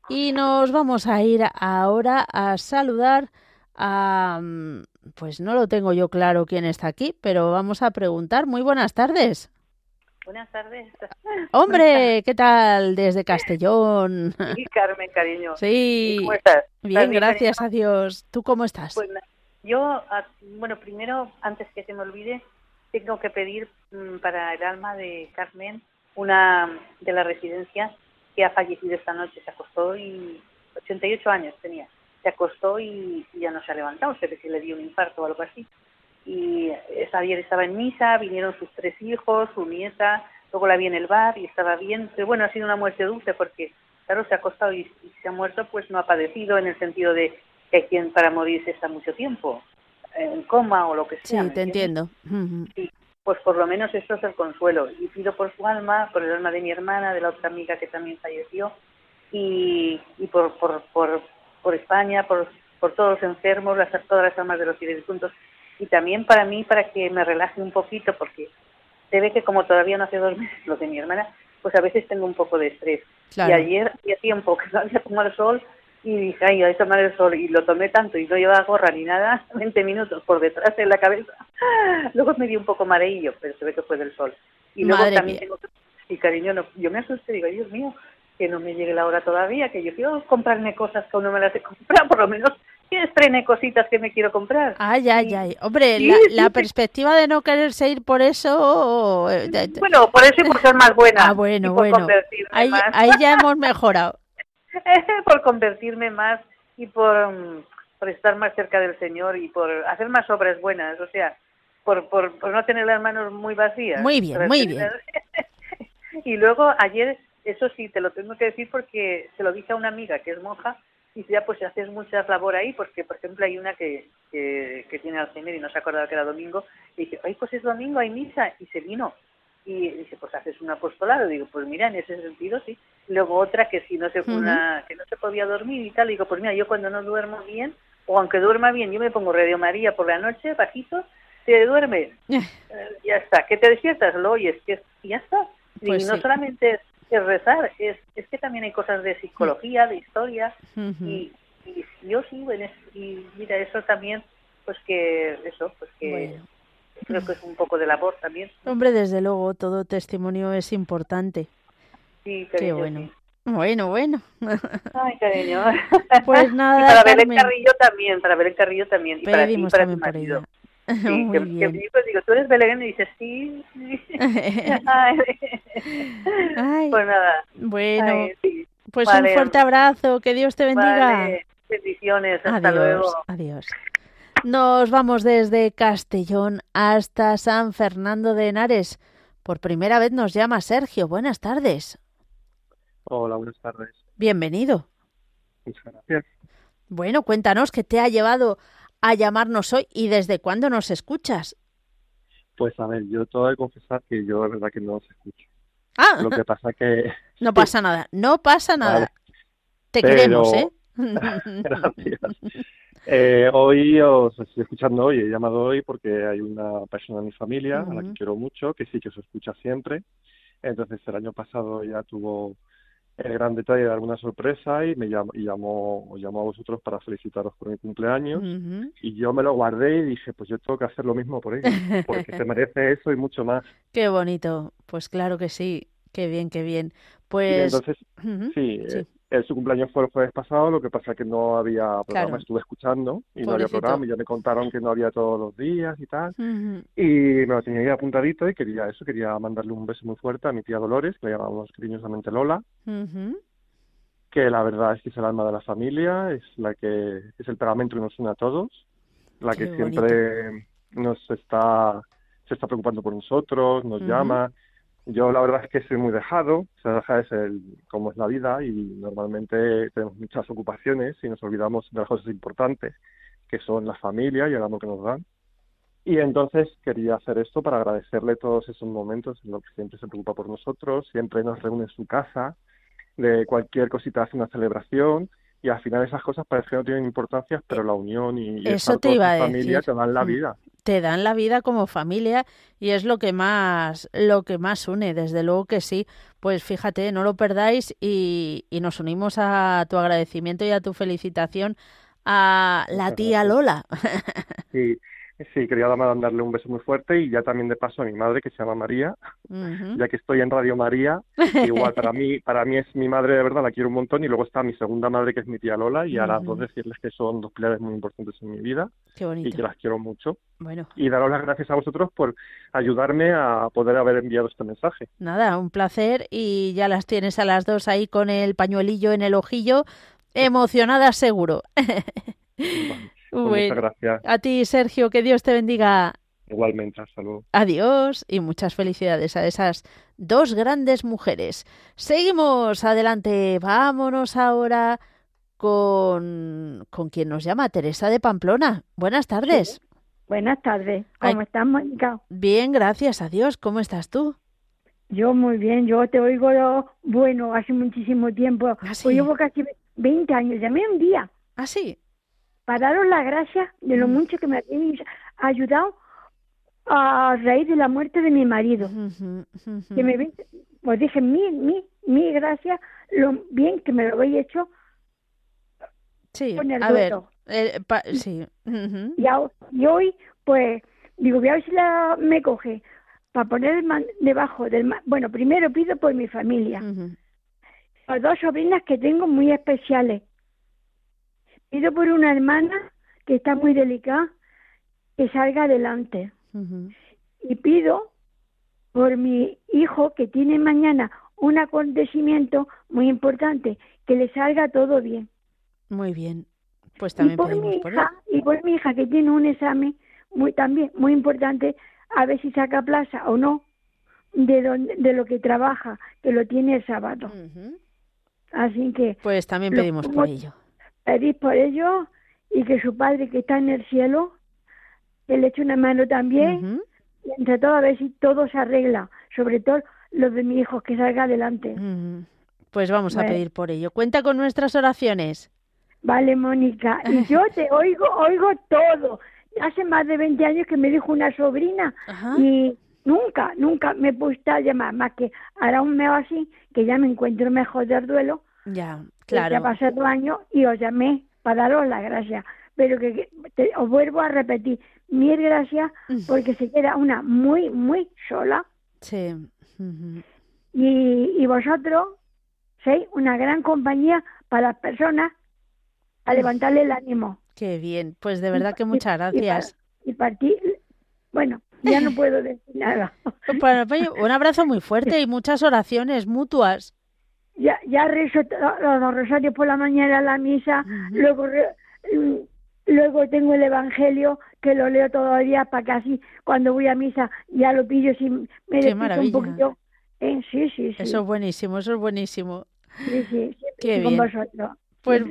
y nos vamos a ir ahora a saludar a... Mm, pues no lo tengo yo claro quién está aquí, pero vamos a preguntar. Muy buenas tardes. Buenas tardes. Hombre, ¿qué tal desde Castellón? Sí, Carmen, cariño. Sí. ¿Cómo estás? Bien, gracias a Dios. ¿Tú cómo estás? Pues yo, ah, bueno, primero, antes que se me olvide, tengo que pedir mm, para el alma de Carmen, una de la residencia que ha fallecido esta noche. Se acostó y 88 años tenía. Se acostó y, ya no se ha levantado. Se ve que le dio un infarto o algo así. Y ayer estaba en misa, vinieron sus tres hijos, su nieta, luego la vi en el bar y estaba bien. Pero bueno, ha sido una muerte dulce porque, claro, se ha acostado y, y se ha muerto, pues no ha padecido en el sentido de que quien para morirse está mucho tiempo, en coma o lo que sea. Sí, te entiendo. Sí, pues por lo menos esto es el consuelo. Y pido por su alma, por el alma de mi hermana, de la otra amiga que también falleció, y, y por, por, por, por España, por, por todos los enfermos, las, todas las almas de los difuntos, y también para mí, para que me relaje un poquito, porque se ve que como todavía no hace dos meses lo de mi hermana, pues a veces tengo un poco de estrés. Y ayer hacía tiempo que no había tomado el sol y dije, ay, voy a tomar el sol, y lo tomé tanto y no llevaba gorra ni nada, 20 minutos por detrás de la cabeza. Luego me dio un poco mareillo, pero se ve que fue del sol. Y luego también tengo, y cariño, no, yo me asusté, digo, Dios mío, que no me llegue la hora todavía, que yo quiero comprarme cosas que aún no me las he comprado, por lo menos que estrene cositas que me quiero comprar. Ay, ay, ay. Hombre, la, perspectiva de no quererse ir por eso... Eh, bueno, por eso y por ser más buena. Ah, bueno, bueno. Ahí, ahí ya hemos mejorado. por convertirme más y por, mm, por estar más cerca del Señor y por hacer más obras buenas, o sea, por, por, no tener las manos muy vacías. Muy bien, muy bien. y luego ayer, eso sí, te lo tengo que decir porque se lo dije a una amiga que es monja y ya pues haces mucha labor ahí porque por ejemplo hay una que, que, que tiene Alzheimer y no se acordaba que era domingo y dice, ay pues es domingo, hay misa y se vino y dice, pues haces un apostolado. Digo, pues mira, en ese sentido sí. Luego otra que si no se, una, que no se podía dormir y tal, digo, pues mira, yo cuando no duermo bien, o aunque duerma bien, yo me pongo Radio María por la noche, bajito, te duermes, eh, ya está. ¿Qué te despiertas? Lo oyes, que ya está. y pues no solamente es rezar, es, es que también hay cosas de psicología, de historia, y, y, yo sigo en eso, y mira, eso también, pues que, eso, pues que creo que es un poco de labor también. Hombre, desde luego, todo testimonio es importante. Sí, cariño, Qué bueno. Bueno, bueno. Ay, cariño. Pues nada, Y para Belén. Carrillo también, para Belén Carrillo también, y para ti, Pedimos para también tu marido. Sí, Muy que, bien. que digo, tú eres Belén y dices sí. sí. Ay. Ay. Pues nada. Bueno, Ay, sí. pues Vale. un fuerte abrazo, que Dios te bendiga. Vale. Bendiciones, hasta adiós, luego. adiós. Nos vamos desde Castellón hasta San Fernando de Henares. Por primera vez nos llama Sergio. Buenas tardes. Hola, buenas tardes. Bienvenido. Muchas gracias. Bueno, cuéntanos qué te ha llevado a llamarnos hoy y desde cuándo nos escuchas. Pues a ver, yo tengo que confesar que yo la verdad que no os escucho. Ah, Lo que pasa que... no pasa nada, no pasa nada. Vale. Te Pero- queremos, ¿eh? Gracias. Eh, hoy os estoy escuchando hoy, he llamado hoy porque hay una persona en mi familia a la que quiero mucho, que sí que os escucha siempre. Entonces el año pasado ya tuvo el gran detalle de darme una sorpresa y me llamó, y llamó, os llamó a vosotros para felicitaros por mi cumpleaños. Y yo me lo guardé y dije, pues yo tengo que hacer lo mismo por ella, porque se merece eso y mucho más. Qué bonito. Pues claro que sí. Qué bien, qué bien. Y Pues entonces, sí, sí. eh, eh, su cumpleaños fue el jueves pasado, lo que pasa que no había programa, Claro. estuve escuchando y no había programa y ya me contaron que no había todos los días y tal. Y me lo tenía ahí apuntadito y quería eso, quería mandarle un beso muy fuerte a mi tía Dolores, que le llamamos cariñosamente Lola, Ujú. que la verdad es que es el alma de la familia, es la que es el pegamento que nos une a todos, la Qué que siempre nos está se está preocupando por nosotros, nos llama. Yo la verdad es que soy muy dejado, o sea, deja es el cómo es la vida y normalmente tenemos muchas ocupaciones y nos olvidamos de las cosas importantes, que son la familia y el amor que nos dan. Y entonces quería hacer esto para agradecerle todos esos momentos en los que siempre se preocupa por nosotros, siempre nos reúne en su casa, de cualquier cosita hace una celebración y al final esas cosas parece que no tienen importancia, pero la unión y, y Eso estar te con iba tu a familia decir. te dan la Mm. vida. Te dan la vida como familia y es lo que más lo que más une, desde luego que sí. Pues fíjate, no lo perdáis y, y nos unimos a tu agradecimiento y a tu felicitación a la tía. Lola. Sí, sí, quería mandarle un beso muy fuerte y ya también de paso a mi madre que se llama María, ya que estoy en Radio María, igual para mí, para mí es mi madre de verdad, la quiero un montón y luego está mi segunda madre que es mi tía Lola y a las dos decirles que son dos pilares muy importantes en mi vida Qué y bonito. que las quiero mucho Bueno, y daros las gracias a vosotros por ayudarme a poder haber enviado este mensaje. nada, un placer y ya las tienes a las dos ahí con el pañuelillo en el ojillo, emocionadas seguro. Vale, Bueno, muchas gracias, a ti, Sergio, que Dios te bendiga. igualmente, hasta luego. Adiós y muchas felicidades a esas dos grandes mujeres. Seguimos adelante. Vámonos ahora con, con quien nos llama Teresa de Pamplona. Buenas tardes. Buenas tardes. Ay. ¿Cómo estás, Mónica? Bien, gracias a Dios. ¿Cómo estás tú? Yo muy bien. Yo te oigo, bueno, hace muchísimo tiempo. ¿Ah, sí? Pues llevo casi 20 años. Llamé un día ¿Ah, sí? Para daros las gracias de lo mucho que me habéis ayudado a raíz de la muerte de mi marido. Que me pues dije mil, mil, mil gracias, lo bien que me lo habéis hecho. Sí, con el a ver. eh, pa- sí. Y, ho- y hoy, pues, digo, voy a ver si la, me coge para poner el man- debajo del... Bueno, primero pido por mi familia. Por dos sobrinas que tengo muy especiales. Pido por una hermana que está muy delicada que salga adelante. Y pido por mi hijo que tiene mañana un acontecimiento muy importante, que le salga todo bien. Muy bien. Pues Y también por pedimos mi por él. hija, y por mi hija que tiene un examen muy también muy importante, a ver si saca plaza o no de donde, de lo que trabaja, que lo tiene el sábado. Así que Pues también Lo pedimos por ello. Pedir por ello y que su padre que está en el cielo que le eche una mano también y entre todo a ver si todo se arregla sobre todo lo de mi hijo que salga adelante. Pues vamos a pedir por ello. Cuenta con nuestras oraciones. vale Mónica y yo te oigo oigo todo hace más de 20 años que me dijo una sobrina Ajá. y, nunca, nunca me he puesto a llamar, más que ahora un mes así, que ya me encuentro mejor del duelo. Ya, claro. Ya pasé dos años y os llamé para daros las gracias. Pero que os vuelvo a repetir, mil gracias porque se queda una muy, muy sola. Sí. y, y vosotros sois una gran compañía para las personas a levantarle el ánimo. Qué bien, pues de verdad que muchas gracias. Y, para, ti, bueno, ya no puedo decir nada. un abrazo muy fuerte y muchas oraciones mutuas. Ya, ya rezo los rosarios por la mañana la misa, luego mm, luego tengo el Evangelio que lo leo todavía para que así cuando voy a misa ya lo pillo si me Qué un poquito. Eh, sí, sí, sí. Eso es buenísimo, eso es buenísimo. Sí, sí, Qué bien. con vosotros. Pues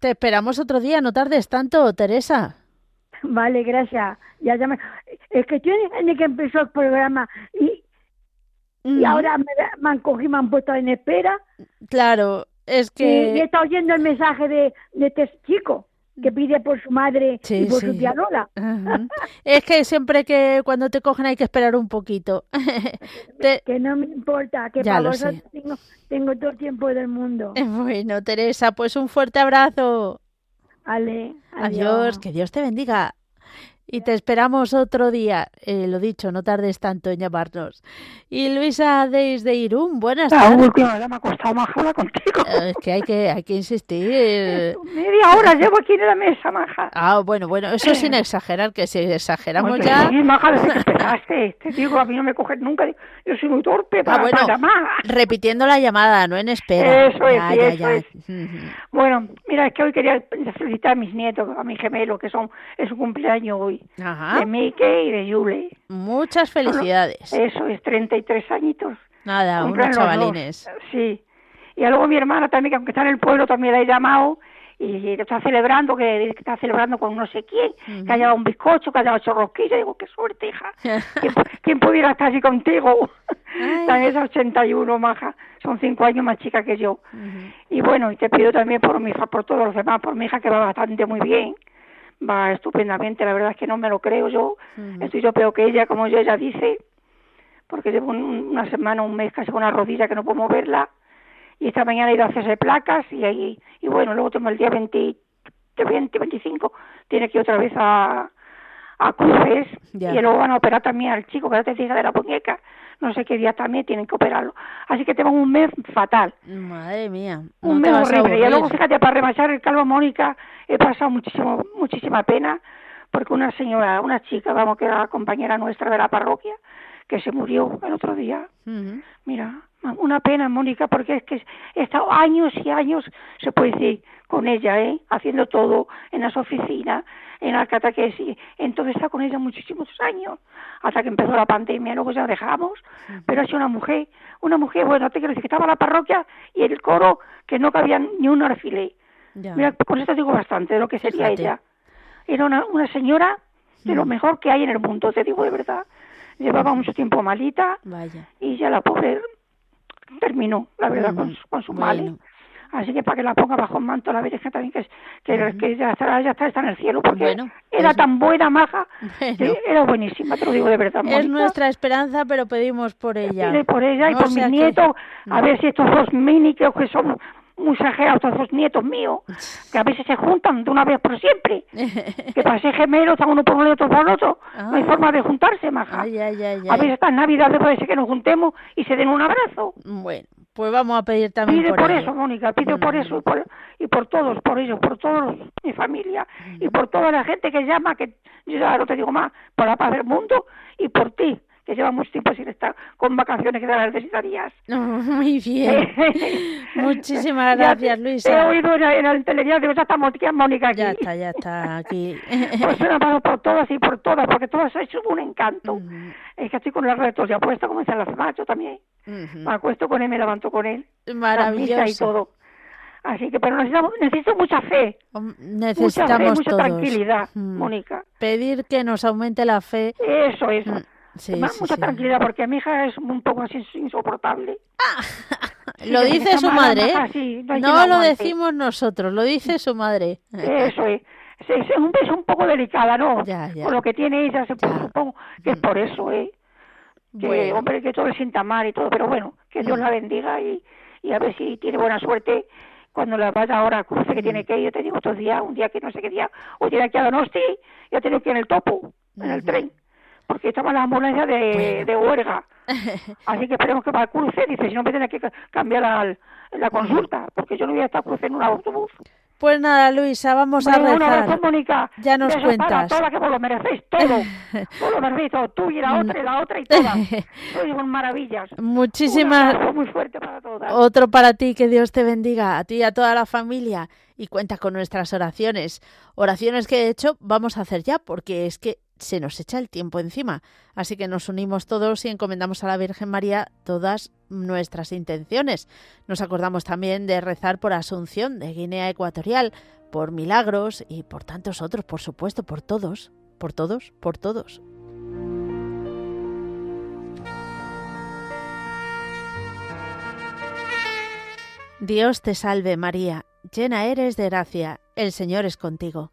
te esperamos otro día, no tardes tanto, Teresa. Vale, gracias. Ya, ya Es que tiene que empezó el programa y, y ahora me, me, han cogido, me han puesto en espera. Claro, es que... Y, está oyendo el mensaje de, de este chico que pide por su madre y por su tía Es que siempre que cuando te cogen hay que esperar un poquito. Que no me importa, que para vosotros tengo, tengo, todo el tiempo del mundo. Bueno, Teresa, pues un fuerte abrazo. Ale, adiós, que Dios te bendiga. Y te esperamos otro día. Eh, lo dicho, no tardes tanto en llamarnos. Y Luisa desde Irún, buenas tardes. La última vez me ha costado más hablar contigo. Eh, es que hay que, hay que insistir. Media hora llevo aquí en la mesa, maja. Ah, bueno, bueno, eso sin exagerar, que si exageramos ya... Sí, maja, desde que esperaste. Te digo, a mí no me coges nunca. Yo soy muy torpe para, ah, bueno, llamar. Repitiendo la llamada, no en espera. Eso es, ya, eso es. Bueno, mira, es que hoy quería felicitar a mis nietos, a mi gemelo, que son, es su cumpleaños hoy. De Mike y de Yule. Muchas felicidades. Eso es, 33 añitos. Nada, unos chavalines. Sí. Y luego mi hermana también, que aunque está en el pueblo, también la he llamado y está celebrando, que, está celebrando con no sé quién, que haya un bizcocho, que haya ocho rosquillas. Digo, qué suerte, hija. ¿Quién, pudiera estar así contigo? También es 81, maja. Son cinco años más chica que yo. Y bueno, y te pido también por mi hija, por todos los demás, por mi hija que va bastante muy bien va estupendamente, la verdad es que no me lo creo yo, estoy yo peor que ella, como yo ella dice, porque llevo una semana, un mes casi con una rodilla que no puedo moverla, y esta mañana he ido a hacerse placas, y ahí, y bueno, luego tengo el día 20, 20 25, tiene que ir otra vez a, a Cruces, y luego van a operar también al chico, que ya te dije de la muñeca, no sé qué día también tienen que operarlo. Así que tengo un mes fatal. Madre mía. un mes horrible. Y luego, fíjate, para remachar el calvo Mónica, he pasado muchísimo, muchísima pena, porque una señora, una chica, vamos, que era compañera nuestra de la parroquia, que se murió el otro día. Mira, una pena, Mónica, porque es que he estado años y años, se puede decir, con ella, ¿eh? haciendo todo en las oficinas, en la catequesis. Entonces está con ella muchísimos años, hasta que empezó la pandemia, luego ya dejamos. Pero ha sido una mujer, una mujer, bueno, te quiero decir que estaba la parroquia y el coro que no cabía ni un alfilé. Mira, con esto digo bastante de lo que sería ella. Era una, una señora de lo mejor que hay en el mundo, te digo de verdad. Llevaba mucho tiempo malita y ya la pobre terminó, la verdad, con, con su mal. Así que para que la ponga bajo el manto la Virgen también, que, que, que ya, está, ya está, está, en el cielo, porque era tan buena, maja, era buenísima, te lo digo de verdad. Es nuestra esperanza, pero pedimos por ella. por ella y por mis nietos, a ver si estos dos mini que son muy exagerados, estos dos nietos míos, que a veces se juntan de una vez por siempre, que para ser gemelos están uno por uno y otro por otro, no hay ah. forma de juntarse, maja. Ay, ay, ay, a veces esta Navidad puede ser que nos juntemos y se den un abrazo. Bueno, pues vamos a pedir también pide por, eso, Mónica, pide por eso y por, y por todos, por ellos, por todos mi familia y por toda la gente que llama, que yo ya no te digo más, por la paz del mundo y por ti, que llevamos tiempo sin estar con vacaciones que te las necesitarías. muy bien. Muchísimas gracias, Luisa. He oído en, en el digo, ya aquí, Mónica, aquí. Ya está, ya está, aquí. pues un abrazo por todas y por todas, porque todas es un encanto. Es que estoy con el retos ya puesto, como dicen las demás, yo también. Me acuesto con él, me levanto con él. Maravilloso. y todo. Así que, pero necesitamos, necesito mucha fe. Necesitamos mucha fe, mucha tranquilidad, Mónica. Pedir que nos aumente la fe. Eso, eso. Sí, mucha tranquilidad porque mi hija es un poco así insoportable. lo dice su madre, ¿eh? no, lo decimos nosotros, lo dice su madre. Eso es. Es, un, es un poco delicada, ¿no? Con lo que tiene ella, se supongo que es por eso, ¿eh? Que, hombre, que todo le sienta mal y todo, pero bueno, que Dios la bendiga y, y a ver si tiene buena suerte cuando la vaya ahora a cruce que tiene que ir, yo te digo otro día, un día que no sé qué día, o tiene aquí a Donosti, ya tengo que ir en el topo, en el tren, porque estamos en la ambulancia de, de huelga. Así que esperemos que va al cruce, dice, si no me tiene que cambiar la, la consulta, porque yo no voy a estar cruce en un autobús. Pues nada, Luisa, vamos a rezar. Abrazo, Mónica. Ya nos Besos cuentas. Para todas, que vos lo merecéis todo. vos lo merecéis todo. Tú y la otra y la otra y todas. Sois con maravillas. Muchísimas. Muy fuerte para todas. Otro para ti, que Dios te bendiga, a ti y a toda la familia. Y cuenta con nuestras oraciones. Oraciones que de hecho vamos a hacer ya, porque es que se nos echa el tiempo encima. Así que nos unimos todos y encomendamos a la Virgen María todas nuestras intenciones. Nos acordamos también de rezar por Asunción de Guinea Ecuatorial, por Milagros y por tantos otros, por supuesto, por todos, por todos, por todos. Dios te salve María, llena eres de gracia, el Señor es contigo.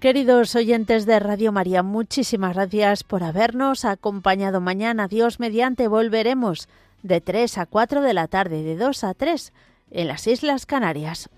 Queridos oyentes de Radio María, muchísimas gracias por habernos acompañado mañana. Dios mediante volveremos de 3 a 4 de la tarde, de 2 a 3 en las Islas Canarias.